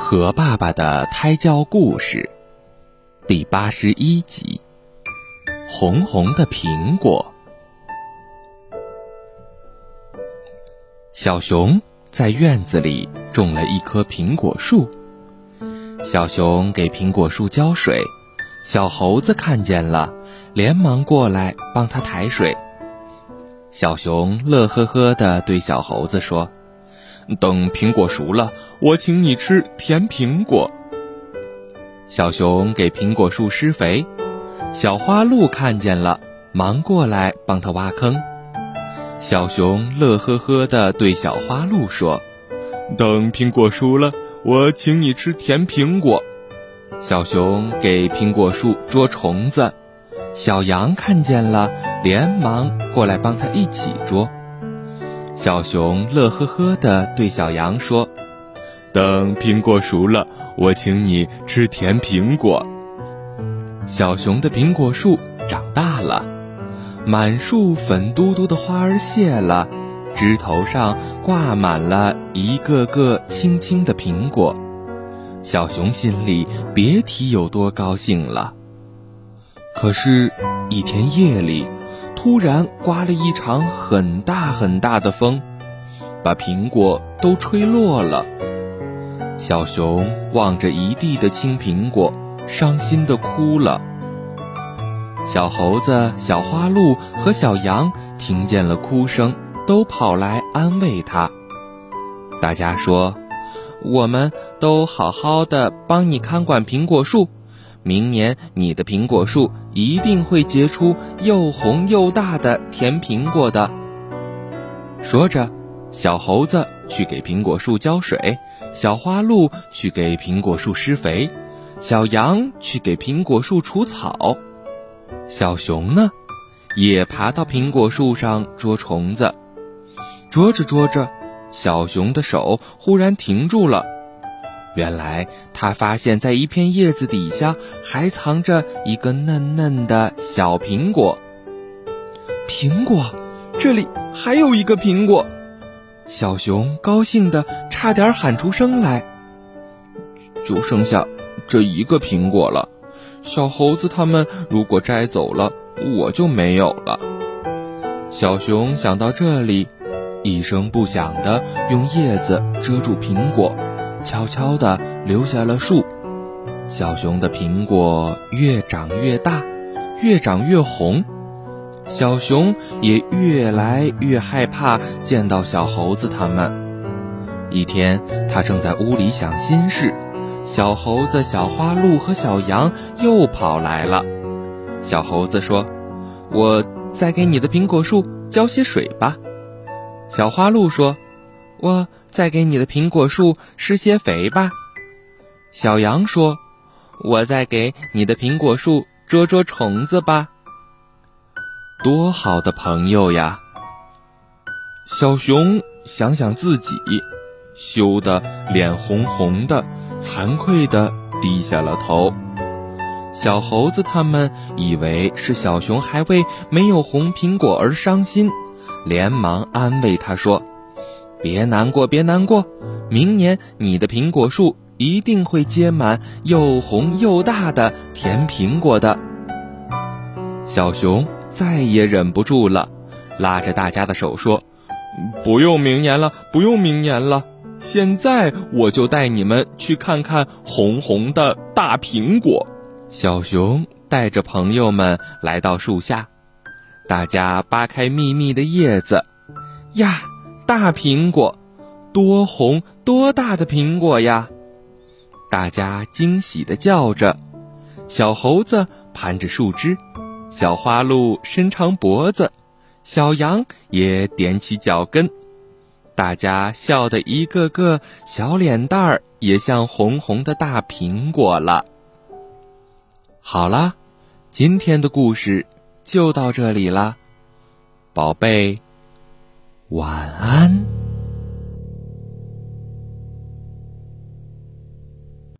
和爸爸的胎教故事第八十一集：红红的苹果。小熊在院子里种了一棵苹果树，小熊给苹果树浇水，小猴子看见了，连忙过来帮他抬水。小熊乐呵呵地对小猴子说。等苹果熟了，我请你吃甜苹果。小熊给苹果树施肥，小花鹿看见了，忙过来帮他挖坑。小熊乐呵呵地对小花鹿说：“等苹果熟了，我请你吃甜苹果。”小熊给苹果树捉虫子，小羊看见了，连忙过来帮他一起捉。小熊乐呵呵地对小羊说：“等苹果熟了，我请你吃甜苹果。”小熊的苹果树长大了，满树粉嘟嘟的花儿谢了，枝头上挂满了一个个青青的苹果。小熊心里别提有多高兴了。可是，一天夜里。突然刮了一场很大很大的风，把苹果都吹落了。小熊望着一地的青苹果，伤心的哭了。小猴子、小花鹿和小羊听见了哭声，都跑来安慰他。大家说：“我们都好好的帮你看管苹果树。”明年你的苹果树一定会结出又红又大的甜苹果的。说着，小猴子去给苹果树浇水，小花鹿去给苹果树施肥，小羊去给苹果树除草，小熊呢，也爬到苹果树上捉虫子。捉着捉着，小熊的手忽然停住了。原来他发现，在一片叶子底下还藏着一个嫩嫩的小苹果。苹果，这里还有一个苹果！小熊高兴的差点喊出声来。就剩下这一个苹果了，小猴子他们如果摘走了，我就没有了。小熊想到这里，一声不响的用叶子遮住苹果。悄悄地留下了树，小熊的苹果越长越大，越长越红，小熊也越来越害怕见到小猴子他们。一天，他正在屋里想心事，小猴子、小花鹿和小羊又跑来了。小猴子说：“我再给你的苹果树浇些水吧。”小花鹿说：“我。”再给你的苹果树施些肥吧，小羊说：“我再给你的苹果树捉捉虫子吧。”多好的朋友呀！小熊想想自己，羞得脸红红的，惭愧的低下了头。小猴子他们以为是小熊还为没有红苹果而伤心，连忙安慰他说。别难过，别难过，明年你的苹果树一定会结满又红又大的甜苹果的。小熊再也忍不住了，拉着大家的手说：“不用明年了，不用明年了，现在我就带你们去看看红红的大苹果。”小熊带着朋友们来到树下，大家扒开密密的叶子，呀。大苹果，多红多大的苹果呀！大家惊喜的叫着。小猴子盘着树枝，小花鹿伸长脖子，小羊也踮起脚跟。大家笑得一个个小脸蛋儿也像红红的大苹果了。好啦，今天的故事就到这里啦，宝贝。晚安。